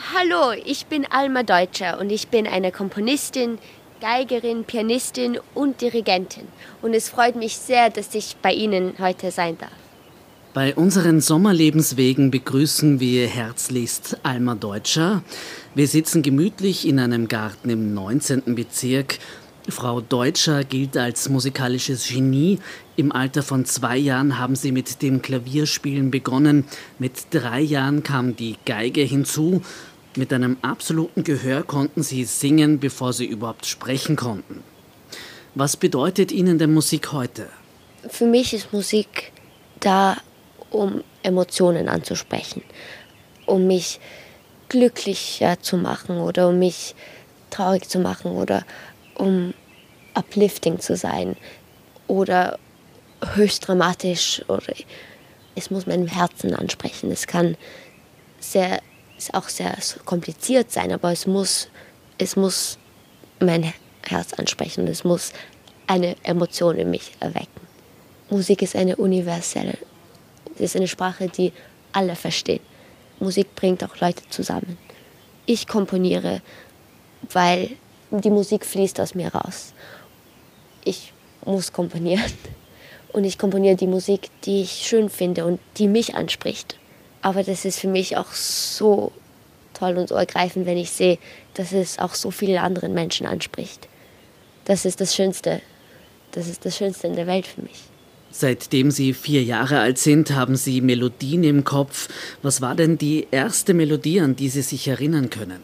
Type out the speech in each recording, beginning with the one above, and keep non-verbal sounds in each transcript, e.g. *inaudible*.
Hallo, ich bin Alma Deutscher und ich bin eine Komponistin, Geigerin, Pianistin und Dirigentin. Und es freut mich sehr, dass ich bei Ihnen heute sein darf. Bei unseren Sommerlebenswegen begrüßen wir herzlichst Alma Deutscher. Wir sitzen gemütlich in einem Garten im 19. Bezirk. Frau Deutscher gilt als musikalisches Genie. Im Alter von zwei Jahren haben sie mit dem Klavierspielen begonnen. Mit drei Jahren kam die Geige hinzu mit einem absoluten Gehör konnten sie singen, bevor sie überhaupt sprechen konnten. Was bedeutet Ihnen denn Musik heute? Für mich ist Musik da, um Emotionen anzusprechen, um mich glücklicher zu machen oder um mich traurig zu machen oder um uplifting zu sein oder höchst dramatisch oder es muss meinem Herzen ansprechen. Es kann sehr ist auch sehr kompliziert sein, aber es muss, es muss mein Herz ansprechen und es muss eine Emotion in mich erwecken. Musik ist eine universelle, es ist eine Sprache, die alle verstehen. Musik bringt auch Leute zusammen. Ich komponiere, weil die Musik fließt aus mir raus. Ich muss komponieren und ich komponiere die Musik, die ich schön finde und die mich anspricht. Aber das ist für mich auch so toll und so ergreifend, wenn ich sehe, dass es auch so viele andere Menschen anspricht. Das ist das Schönste. Das ist das Schönste in der Welt für mich. Seitdem Sie vier Jahre alt sind, haben Sie Melodien im Kopf. Was war denn die erste Melodie, an die Sie sich erinnern können?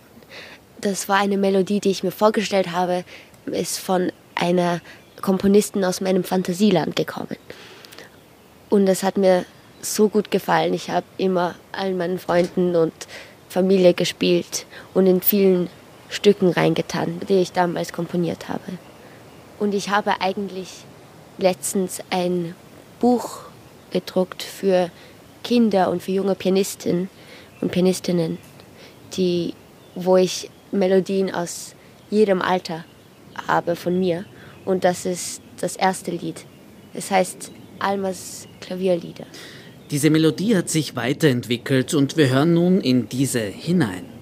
Das war eine Melodie, die ich mir vorgestellt habe, ist von einer Komponistin aus meinem Fantasieland gekommen. Und das hat mir so gut gefallen. Ich habe immer allen meinen Freunden und Familie gespielt und in vielen Stücken reingetan, die ich damals komponiert habe. Und ich habe eigentlich letztens ein Buch gedruckt für Kinder und für junge Pianisten und Pianistinnen, die, wo ich Melodien aus jedem Alter habe von mir. Und das ist das erste Lied. Es heißt Almas Klavierlieder. Diese Melodie hat sich weiterentwickelt und wir hören nun in diese hinein.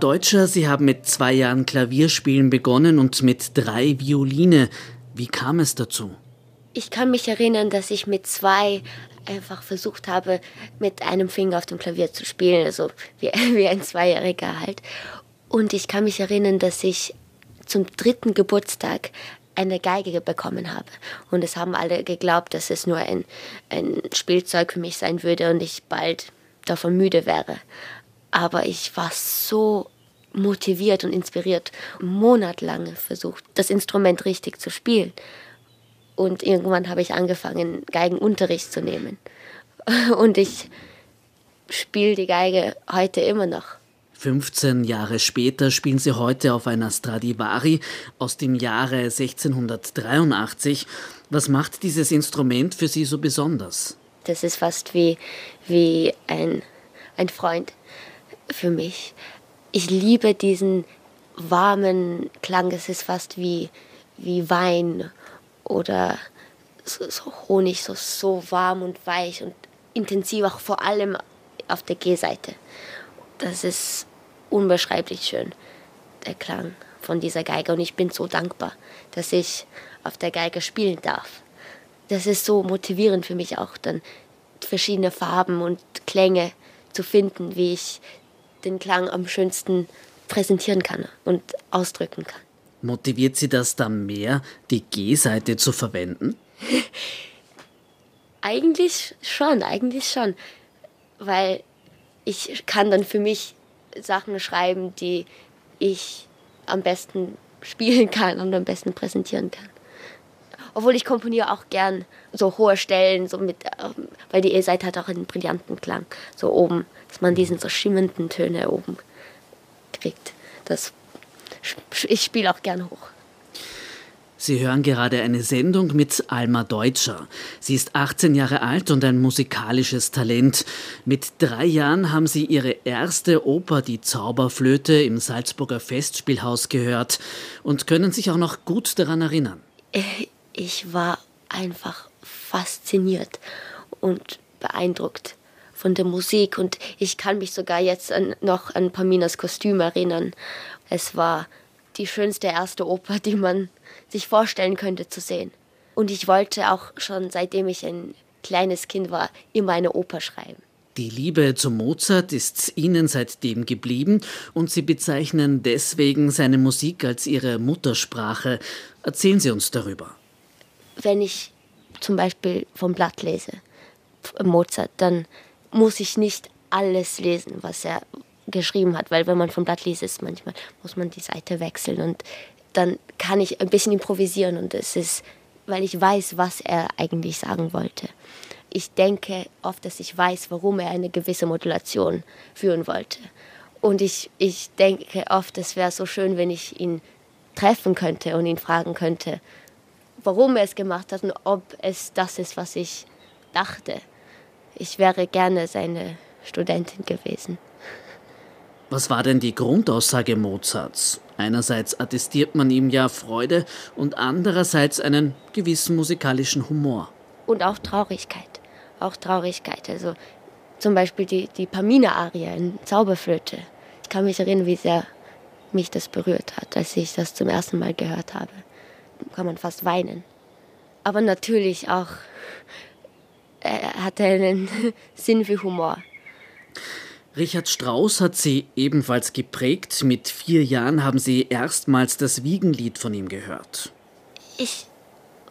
Deutscher, Sie haben mit zwei Jahren Klavierspielen begonnen und mit drei Violine. Wie kam es dazu? Ich kann mich erinnern, dass ich mit zwei einfach versucht habe, mit einem Finger auf dem Klavier zu spielen, also wie, *laughs* wie ein Zweijähriger halt. Und ich kann mich erinnern, dass ich zum dritten Geburtstag eine Geige bekommen habe. Und es haben alle geglaubt, dass es nur ein, ein Spielzeug für mich sein würde und ich bald davon müde wäre. Aber ich war so motiviert und inspiriert, monatelang versucht, das Instrument richtig zu spielen. Und irgendwann habe ich angefangen, Geigenunterricht zu nehmen. *laughs* Und ich spiele die Geige heute immer noch. 15 Jahre später spielen sie heute auf einer Stradivari aus dem Jahre 1683. Was macht dieses Instrument für Sie so besonders? Das ist fast wie, wie ein, ein Freund für mich. Ich liebe diesen warmen Klang. Es ist fast wie, wie Wein oder so, so Honig, so, so warm und weich und intensiv, auch vor allem auf der G-Seite. Das ist unbeschreiblich schön, der Klang von dieser Geige. Und ich bin so dankbar, dass ich auf der Geige spielen darf. Das ist so motivierend für mich auch, dann verschiedene Farben und Klänge zu finden, wie ich den Klang am schönsten präsentieren kann und ausdrücken kann. Motiviert Sie das dann mehr, die G-Seite zu verwenden? *laughs* eigentlich schon, eigentlich schon. Weil ich kann dann für mich Sachen schreiben, die ich am besten spielen kann und am besten präsentieren kann. Obwohl ich komponiere auch gern so hohe Stellen, so mit, ähm, weil die E-Seite hat auch einen brillanten Klang, so oben, dass man diesen so schimmernden Töne oben kriegt. Das ich spiele auch gern hoch. Sie hören gerade eine Sendung mit Alma Deutscher. Sie ist 18 Jahre alt und ein musikalisches Talent. Mit drei Jahren haben sie ihre erste Oper, die Zauberflöte, im Salzburger Festspielhaus gehört und können sich auch noch gut daran erinnern. Ich war einfach fasziniert und beeindruckt von der Musik und ich kann mich sogar jetzt an, noch an Paminas Kostüm erinnern. Es war die schönste erste Oper, die man sich vorstellen könnte zu sehen. Und ich wollte auch schon seitdem ich ein kleines Kind war, immer eine Oper schreiben. Die Liebe zu Mozart ist Ihnen seitdem geblieben und Sie bezeichnen deswegen seine Musik als Ihre Muttersprache. Erzählen Sie uns darüber. Wenn ich zum Beispiel vom Blatt lese, Mozart, dann muss ich nicht alles lesen, was er geschrieben hat, weil wenn man vom Blatt liest, ist manchmal muss man die Seite wechseln und dann kann ich ein bisschen improvisieren und es ist, weil ich weiß, was er eigentlich sagen wollte. Ich denke oft, dass ich weiß, warum er eine gewisse Modulation führen wollte. Und ich, ich denke oft, es wäre so schön, wenn ich ihn treffen könnte und ihn fragen könnte, warum er es gemacht hat und ob es das ist, was ich dachte. Ich wäre gerne seine Studentin gewesen. Was war denn die Grundaussage Mozarts? Einerseits attestiert man ihm ja Freude und andererseits einen gewissen musikalischen Humor. Und auch Traurigkeit. Auch Traurigkeit. Also zum Beispiel die, die Pamina-Arie in Zauberflöte. Ich kann mich erinnern, wie sehr mich das berührt hat, als ich das zum ersten Mal gehört habe. Kann man fast weinen. Aber natürlich auch, er hatte einen *laughs* Sinn für Humor. Richard Strauss hat sie ebenfalls geprägt. Mit vier Jahren haben sie erstmals das Wiegenlied von ihm gehört. Ich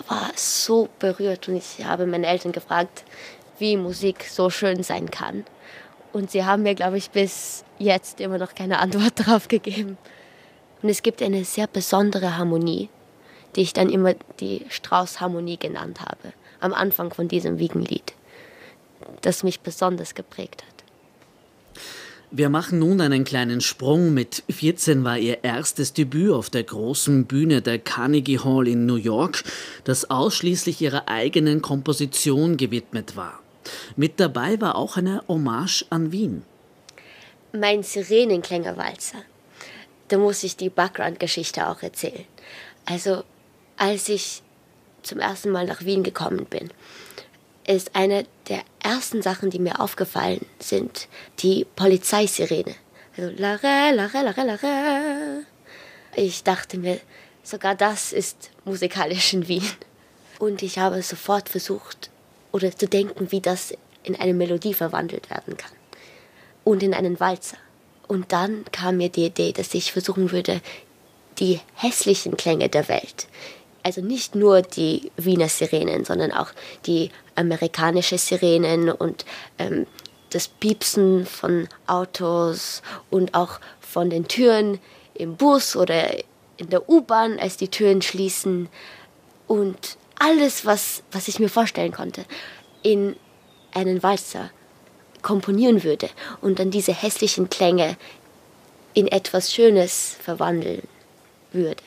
war so berührt und ich habe meine Eltern gefragt, wie Musik so schön sein kann. Und sie haben mir, glaube ich, bis jetzt immer noch keine Antwort *laughs* darauf gegeben. Und es gibt eine sehr besondere Harmonie, die ich dann immer die Strauß-Harmonie genannt habe, am Anfang von diesem Wiegenlied, das mich besonders geprägt hat. Wir machen nun einen kleinen Sprung. Mit 14 war ihr erstes Debüt auf der großen Bühne der Carnegie Hall in New York, das ausschließlich ihrer eigenen Komposition gewidmet war. Mit dabei war auch eine Hommage an Wien. Mein Sirenenklängerwalzer. Da muss ich die Background-Geschichte auch erzählen. Also, als ich zum ersten Mal nach Wien gekommen bin, ist eine der ersten Sachen, die mir aufgefallen sind, die Polizeisirene. Also Lare, Lare, Lare, Lare. Ich dachte mir, sogar das ist musikalisch in Wien. Und ich habe sofort versucht, oder zu denken, wie das in eine Melodie verwandelt werden kann. Und in einen Walzer. Und dann kam mir die Idee, dass ich versuchen würde, die hässlichen Klänge der Welt, also nicht nur die Wiener Sirenen, sondern auch die amerikanische Sirenen und ähm, das Piepsen von Autos und auch von den Türen im Bus oder in der U-Bahn, als die Türen schließen und alles, was, was ich mir vorstellen konnte, in einen Walzer komponieren würde und dann diese hässlichen Klänge in etwas Schönes verwandeln würde.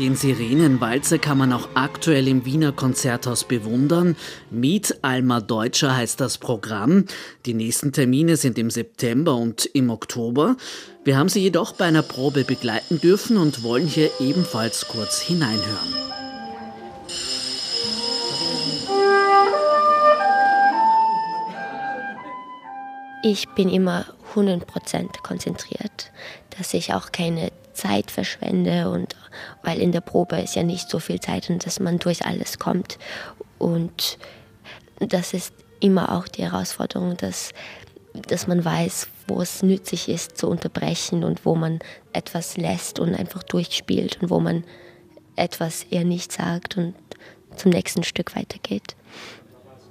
Den Sirenenwalzer kann man auch aktuell im Wiener Konzerthaus bewundern. Meet Alma Deutscher heißt das Programm. Die nächsten Termine sind im September und im Oktober. Wir haben sie jedoch bei einer Probe begleiten dürfen und wollen hier ebenfalls kurz hineinhören. Ich bin immer 100% konzentriert, dass ich auch keine Zeit verschwende und weil in der Probe ist ja nicht so viel Zeit und dass man durch alles kommt. Und das ist immer auch die Herausforderung, dass, dass man weiß, wo es nützlich ist zu unterbrechen und wo man etwas lässt und einfach durchspielt und wo man etwas eher nicht sagt und zum nächsten Stück weitergeht.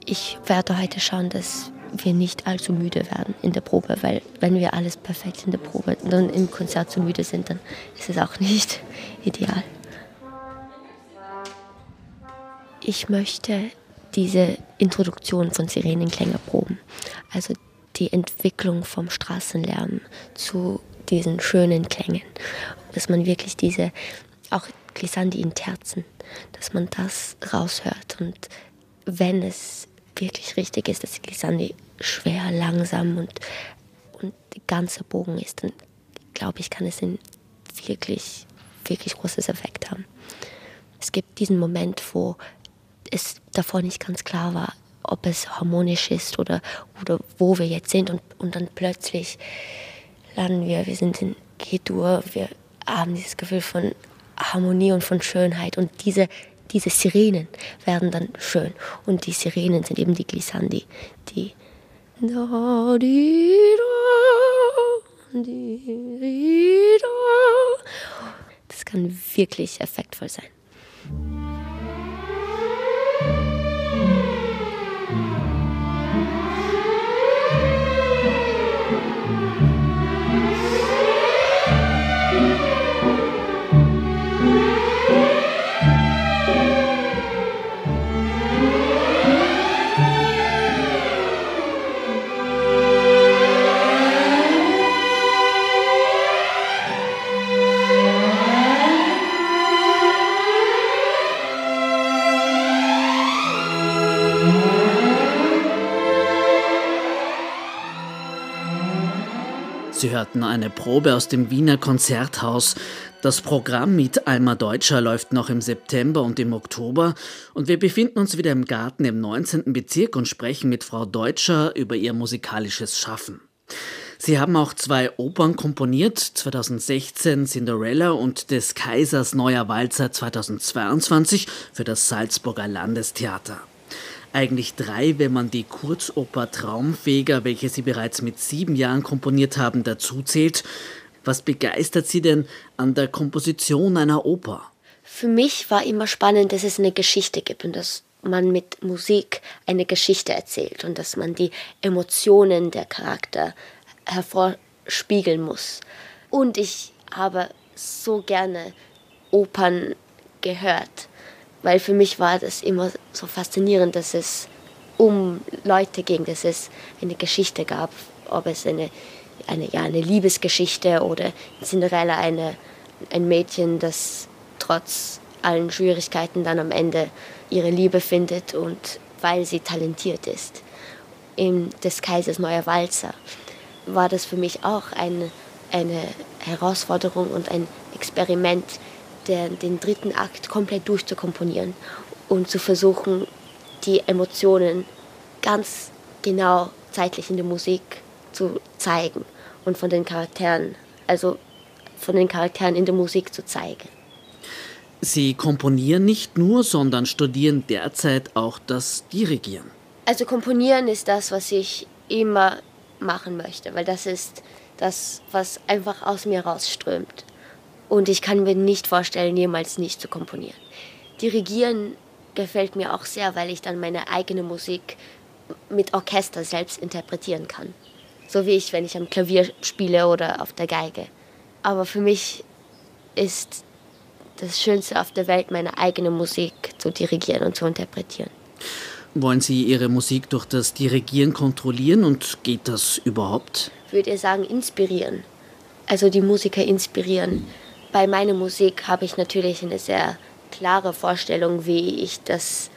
Ich werde heute schauen, dass wir nicht allzu müde werden in der Probe, weil wenn wir alles perfekt in der Probe dann im Konzert zu müde sind, dann ist es auch nicht *laughs* ideal. Ich möchte diese Introduktion von Sirenenklänge proben, also die Entwicklung vom Straßenlärm zu diesen schönen Klängen, dass man wirklich diese, auch Glissandi in Terzen, dass man das raushört und wenn es wirklich richtig ist, dass Glissandi schwer, langsam und, und der ganze Bogen ist, dann glaube ich, kann es ein wirklich, wirklich großes Effekt haben. Es gibt diesen Moment, wo es davor nicht ganz klar war, ob es harmonisch ist oder, oder wo wir jetzt sind und, und dann plötzlich landen wir, wir sind in G-Dur, wir haben dieses Gefühl von Harmonie und von Schönheit und diese, diese Sirenen werden dann schön und die Sirenen sind eben die Glissandi, die das kann wirklich effektvoll sein. Sie hörten eine Probe aus dem Wiener Konzerthaus. Das Programm mit Alma Deutscher läuft noch im September und im Oktober und wir befinden uns wieder im Garten im 19. Bezirk und sprechen mit Frau Deutscher über ihr musikalisches Schaffen. Sie haben auch zwei Opern komponiert, 2016 Cinderella und des Kaisers Neuer Walzer 2022 für das Salzburger Landestheater. Eigentlich drei, wenn man die Kurzoper Traumfeger, welche Sie bereits mit sieben Jahren komponiert haben, dazuzählt. Was begeistert Sie denn an der Komposition einer Oper? Für mich war immer spannend, dass es eine Geschichte gibt und dass man mit Musik eine Geschichte erzählt und dass man die Emotionen der Charakter hervorspiegeln muss. Und ich habe so gerne Opern gehört weil für mich war das immer so faszinierend, dass es um Leute ging, dass es eine Geschichte gab, ob es eine, eine, ja, eine Liebesgeschichte oder in Cinderella eine, ein Mädchen, das trotz allen Schwierigkeiten dann am Ende ihre Liebe findet und weil sie talentiert ist. In des Kaisers neuer Walzer war das für mich auch eine, eine Herausforderung und ein Experiment, der, den dritten Akt komplett durchzukomponieren und zu versuchen, die Emotionen ganz genau zeitlich in der Musik zu zeigen und von den Charakteren, also von den Charakteren in der Musik zu zeigen. Sie komponieren nicht nur, sondern studieren derzeit auch das Dirigieren. Also komponieren ist das, was ich immer machen möchte, weil das ist das, was einfach aus mir rausströmt. Und ich kann mir nicht vorstellen, jemals nicht zu komponieren. Dirigieren gefällt mir auch sehr, weil ich dann meine eigene Musik mit Orchester selbst interpretieren kann. So wie ich, wenn ich am Klavier spiele oder auf der Geige. Aber für mich ist das Schönste auf der Welt, meine eigene Musik zu dirigieren und zu interpretieren. Wollen Sie Ihre Musik durch das Dirigieren kontrollieren und geht das überhaupt? Ich würde sagen, inspirieren. Also die Musiker inspirieren bei meiner Musik habe ich natürlich eine sehr klare Vorstellung, wie ich das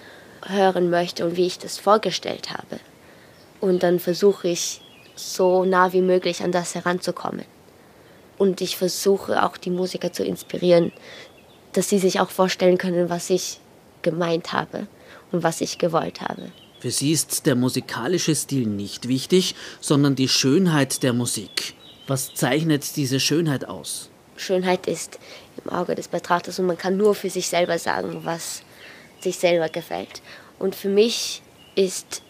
hören möchte und wie ich das vorgestellt habe. Und dann versuche ich so nah wie möglich an das heranzukommen. Und ich versuche auch die Musiker zu inspirieren, dass sie sich auch vorstellen können, was ich gemeint habe und was ich gewollt habe. Für Sie ist der musikalische Stil nicht wichtig, sondern die Schönheit der Musik. Was zeichnet diese Schönheit aus? Schönheit ist im Auge des Betrachters und man kann nur für sich selber sagen, was sich selber gefällt. Und für mich ist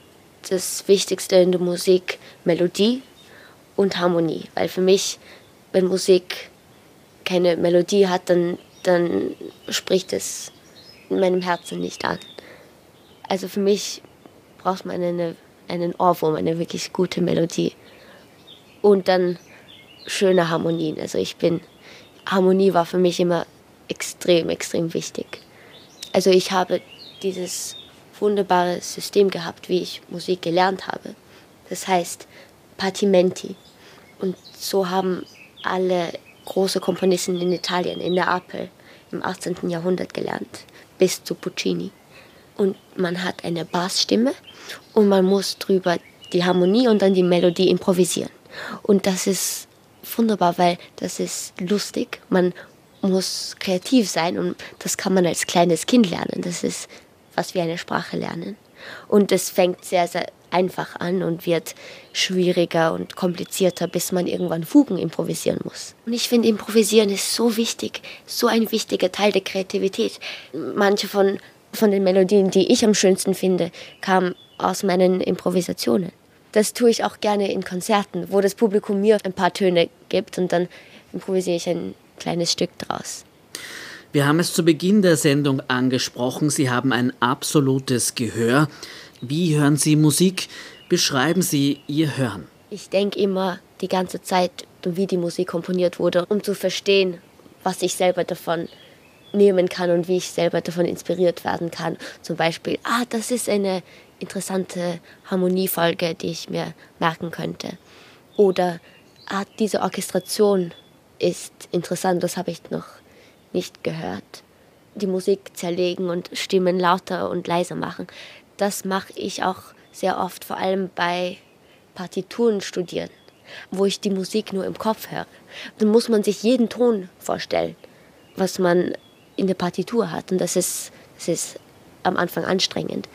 das Wichtigste in der Musik Melodie und Harmonie, weil für mich, wenn Musik keine Melodie hat, dann, dann spricht es in meinem Herzen nicht an. Also für mich braucht man eine, einen Ohrwurm, eine wirklich gute Melodie. Und dann schöne Harmonien. Also ich bin, Harmonie war für mich immer extrem, extrem wichtig. Also ich habe dieses wunderbare System gehabt, wie ich Musik gelernt habe. Das heißt Partimenti. Und so haben alle große Komponisten in Italien, in der Apel, im 18. Jahrhundert gelernt, bis zu Puccini. Und man hat eine Bassstimme und man muss drüber die Harmonie und dann die Melodie improvisieren. Und das ist wunderbar, weil das ist lustig. Man muss kreativ sein und das kann man als kleines Kind lernen. Das ist was wie eine Sprache lernen. Und es fängt sehr, sehr einfach an und wird schwieriger und komplizierter, bis man irgendwann Fugen improvisieren muss. Und ich finde, improvisieren ist so wichtig, so ein wichtiger Teil der Kreativität. Manche von, von den Melodien, die ich am schönsten finde, kamen aus meinen Improvisationen. Das tue ich auch gerne in Konzerten, wo das Publikum mir ein paar Töne gibt und dann improvisiere ich ein kleines Stück draus. Wir haben es zu Beginn der Sendung angesprochen. Sie haben ein absolutes Gehör. Wie hören Sie Musik? Beschreiben Sie Ihr Hören. Ich denke immer die ganze Zeit, wie die Musik komponiert wurde, um zu verstehen, was ich selber davon nehmen kann und wie ich selber davon inspiriert werden kann. Zum Beispiel, ah, das ist eine interessante Harmoniefolge, die ich mir merken könnte. Oder, ah, diese Orchestration ist interessant, das habe ich noch nicht gehört. Die Musik zerlegen und Stimmen lauter und leiser machen. Das mache ich auch sehr oft, vor allem bei Partituren studieren, wo ich die Musik nur im Kopf höre. Dann muss man sich jeden Ton vorstellen, was man in der Partitur hat. Und das ist, das ist am Anfang anstrengend.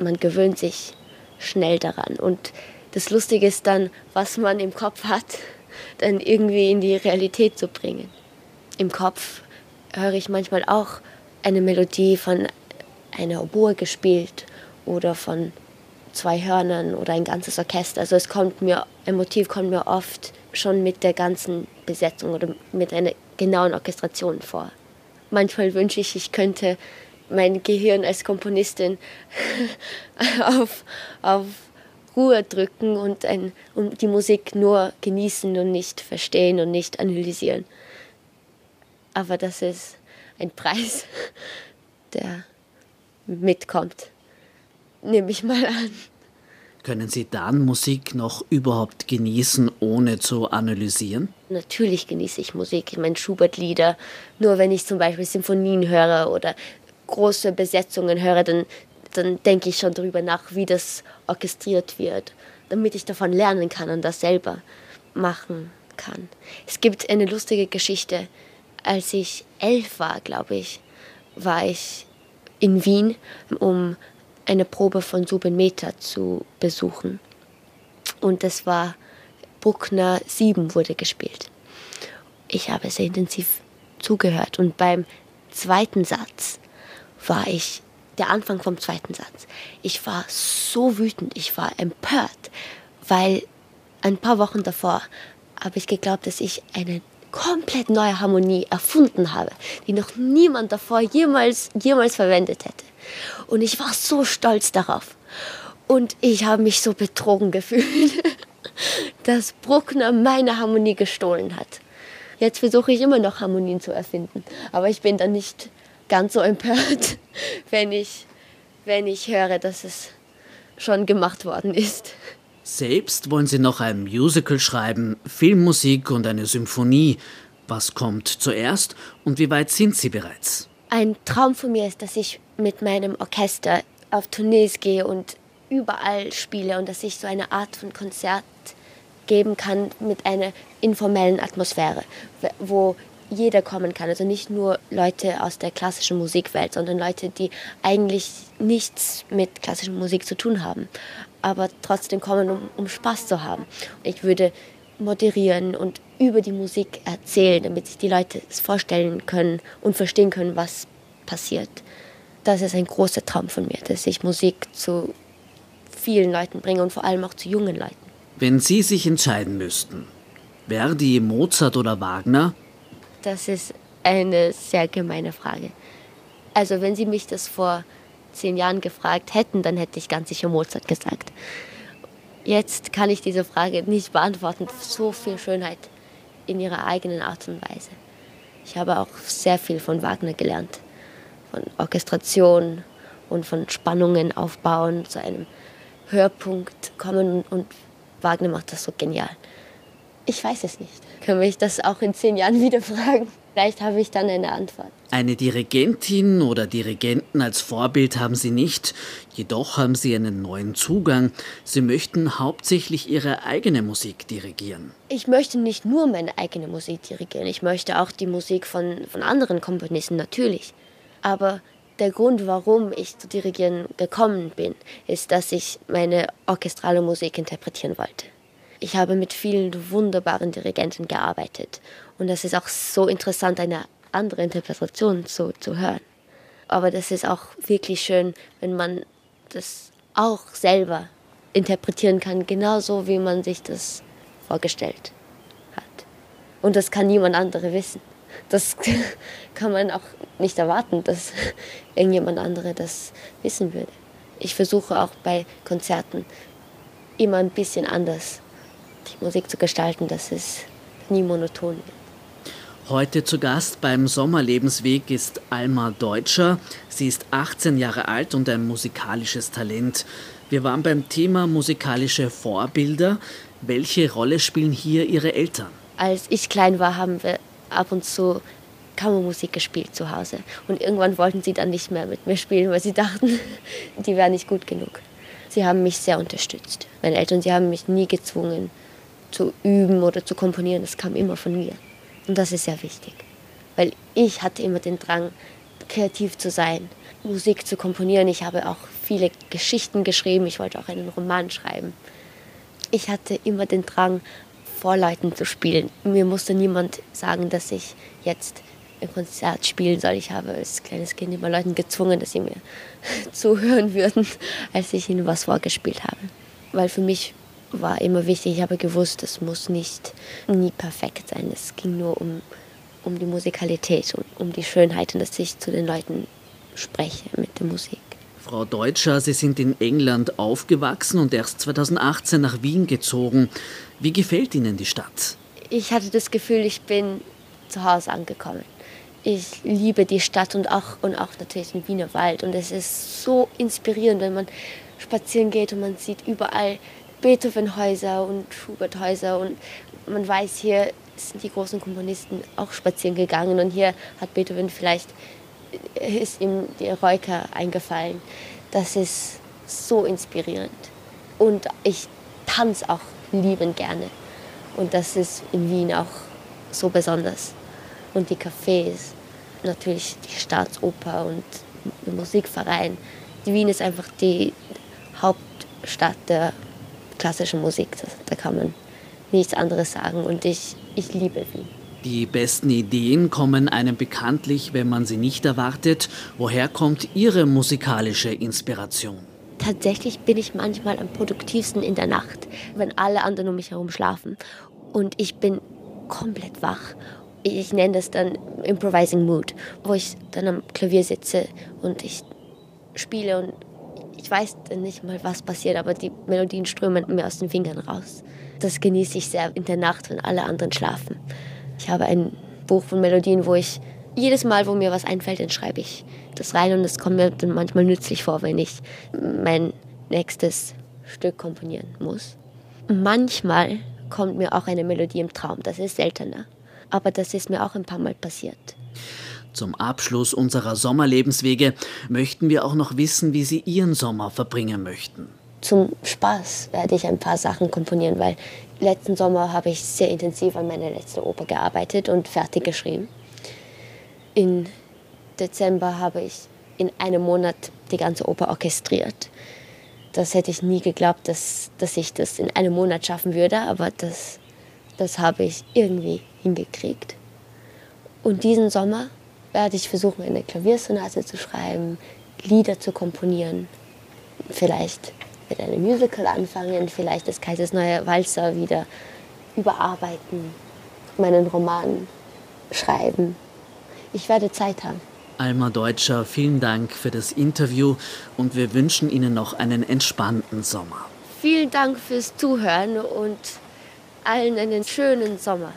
Man gewöhnt sich schnell daran. Und das Lustige ist dann, was man im Kopf hat, dann irgendwie in die Realität zu bringen. Im Kopf höre ich manchmal auch eine Melodie von einer Oboe gespielt oder von zwei Hörnern oder ein ganzes Orchester. Also es kommt mir, ein Motiv kommt mir oft schon mit der ganzen Besetzung oder mit einer genauen Orchestration vor. Manchmal wünsche ich, ich könnte mein Gehirn als Komponistin *laughs* auf, auf Ruhe drücken und, ein, und die Musik nur genießen und nicht verstehen und nicht analysieren. Aber das ist ein Preis, *laughs* der mitkommt, nehme ich mal an. Können Sie dann Musik noch überhaupt genießen, ohne zu analysieren? Natürlich genieße ich Musik. Ich meine Schubert-Lieder. Nur wenn ich zum Beispiel Sinfonien höre oder große Besetzungen höre, dann, dann denke ich schon darüber nach, wie das orchestriert wird, damit ich davon lernen kann und das selber machen kann. Es gibt eine lustige Geschichte als ich elf war, glaube ich, war ich in Wien, um eine Probe von Subenmeter zu besuchen. Und das war Bruckner 7 wurde gespielt. Ich habe sehr intensiv zugehört und beim zweiten Satz war ich, der Anfang vom zweiten Satz, ich war so wütend, ich war empört, weil ein paar Wochen davor habe ich geglaubt, dass ich eine komplett neue Harmonie erfunden habe, die noch niemand davor jemals, jemals verwendet hätte. Und ich war so stolz darauf. Und ich habe mich so betrogen gefühlt, *laughs* dass Bruckner meine Harmonie gestohlen hat. Jetzt versuche ich immer noch Harmonien zu erfinden, aber ich bin dann nicht ganz so empört, *laughs* wenn ich, wenn ich höre, dass es schon gemacht worden ist. Selbst wollen Sie noch ein Musical schreiben, Filmmusik und eine Symphonie. Was kommt zuerst und wie weit sind Sie bereits? Ein Traum von mir ist, dass ich mit meinem Orchester auf Tournees gehe und überall spiele und dass ich so eine Art von Konzert geben kann mit einer informellen Atmosphäre, wo jeder kommen kann. Also nicht nur Leute aus der klassischen Musikwelt, sondern Leute, die eigentlich nichts mit klassischer Musik zu tun haben, aber trotzdem kommen, um, um Spaß zu haben. Ich würde moderieren und über die Musik erzählen, damit sich die Leute es vorstellen können und verstehen können, was passiert. Das ist ein großer Traum von mir, dass ich Musik zu vielen Leuten bringe und vor allem auch zu jungen Leuten. Wenn Sie sich entscheiden müssten, Verdi, Mozart oder Wagner, das ist eine sehr gemeine Frage. Also wenn Sie mich das vor zehn Jahren gefragt hätten, dann hätte ich ganz sicher Mozart gesagt. Jetzt kann ich diese Frage nicht beantworten. So viel Schönheit in ihrer eigenen Art und Weise. Ich habe auch sehr viel von Wagner gelernt. Von Orchestration und von Spannungen aufbauen, zu einem Höhepunkt kommen und Wagner macht das so genial. Ich weiß es nicht. Können wir das auch in zehn Jahren *laughs* wieder fragen? Vielleicht habe ich dann eine Antwort. Eine Dirigentin oder Dirigenten als Vorbild haben Sie nicht, jedoch haben Sie einen neuen Zugang. Sie möchten hauptsächlich Ihre eigene Musik dirigieren. Ich möchte nicht nur meine eigene Musik dirigieren, ich möchte auch die Musik von, von anderen Komponisten natürlich. Aber der Grund, warum ich zu Dirigieren gekommen bin, ist, dass ich meine orchestrale Musik interpretieren wollte. Ich habe mit vielen wunderbaren Dirigenten gearbeitet und das ist auch so interessant, eine andere Interpretation zu, zu hören. Aber das ist auch wirklich schön, wenn man das auch selber interpretieren kann, genauso wie man sich das vorgestellt hat. Und das kann niemand andere wissen. Das *laughs* kann man auch nicht erwarten, dass *laughs* irgendjemand andere das wissen würde. Ich versuche auch bei Konzerten immer ein bisschen anders die Musik zu gestalten, dass es nie monoton wird. Heute zu Gast beim Sommerlebensweg ist Alma Deutscher. Sie ist 18 Jahre alt und ein musikalisches Talent. Wir waren beim Thema musikalische Vorbilder. Welche Rolle spielen hier Ihre Eltern? Als ich klein war, haben wir ab und zu Kammermusik gespielt zu Hause. Und irgendwann wollten sie dann nicht mehr mit mir spielen, weil sie *laughs* dachten, die wären nicht gut genug. Sie haben mich sehr unterstützt. Meine Eltern, sie haben mich nie gezwungen zu üben oder zu komponieren. Das kam immer von mir. Und das ist sehr wichtig. Weil ich hatte immer den Drang, kreativ zu sein, Musik zu komponieren. Ich habe auch viele Geschichten geschrieben. Ich wollte auch einen Roman schreiben. Ich hatte immer den Drang, vor Leuten zu spielen. Mir musste niemand sagen, dass ich jetzt ein Konzert spielen soll. Ich habe als kleines Kind immer Leuten gezwungen, dass sie mir *laughs* zuhören würden, als ich ihnen was vorgespielt habe. Weil für mich war immer wichtig. Ich habe gewusst, es muss nicht nie perfekt sein. Es ging nur um, um die Musikalität und um die Schönheit und dass ich zu den Leuten spreche mit der Musik. Frau Deutscher, Sie sind in England aufgewachsen und erst 2018 nach Wien gezogen. Wie gefällt Ihnen die Stadt? Ich hatte das Gefühl, ich bin zu Hause angekommen. Ich liebe die Stadt und auch, und auch natürlich den Wiener Wald. Und es ist so inspirierend, wenn man spazieren geht und man sieht überall Beethovenhäuser und Schuberthäuser und man weiß, hier sind die großen Komponisten auch spazieren gegangen und hier hat Beethoven vielleicht, ist ihm die Räuker eingefallen. Das ist so inspirierend. Und ich tanze auch liebend gerne. Und das ist in Wien auch so besonders. Und die Cafés, natürlich die Staatsoper und der Musikverein. Wien ist einfach die Hauptstadt der klassischen Musik. Da kann man nichts anderes sagen und ich, ich liebe Wien. Die besten Ideen kommen einem bekanntlich, wenn man sie nicht erwartet. Woher kommt Ihre musikalische Inspiration? Tatsächlich bin ich manchmal am produktivsten in der Nacht, wenn alle anderen um mich herum schlafen. Und ich bin komplett wach. Ich nenne das dann Improvising Mood, wo ich dann am Klavier sitze und ich spiele und ich weiß nicht mal, was passiert, aber die Melodien strömen mir aus den Fingern raus. Das genieße ich sehr in der Nacht, wenn alle anderen schlafen. Ich habe ein Buch von Melodien, wo ich jedes Mal, wo mir was einfällt, dann schreibe ich das rein und es kommt mir dann manchmal nützlich vor, wenn ich mein nächstes Stück komponieren muss. Manchmal kommt mir auch eine Melodie im Traum, das ist seltener. Aber das ist mir auch ein paar Mal passiert. Zum Abschluss unserer Sommerlebenswege möchten wir auch noch wissen, wie Sie Ihren Sommer verbringen möchten. Zum Spaß werde ich ein paar Sachen komponieren, weil letzten Sommer habe ich sehr intensiv an meiner letzten Oper gearbeitet und fertig geschrieben. Im Dezember habe ich in einem Monat die ganze Oper orchestriert. Das hätte ich nie geglaubt, dass, dass ich das in einem Monat schaffen würde, aber das, das habe ich irgendwie hingekriegt. Und diesen Sommer werde ich versuchen, eine Klaviersonate zu schreiben, Lieder zu komponieren. Vielleicht mit einem Musical anfangen, vielleicht das Kaisers neue Walzer wieder überarbeiten, meinen Roman schreiben. Ich werde Zeit haben. Alma Deutscher, vielen Dank für das Interview und wir wünschen Ihnen noch einen entspannten Sommer. Vielen Dank fürs Zuhören und allen einen schönen Sommer.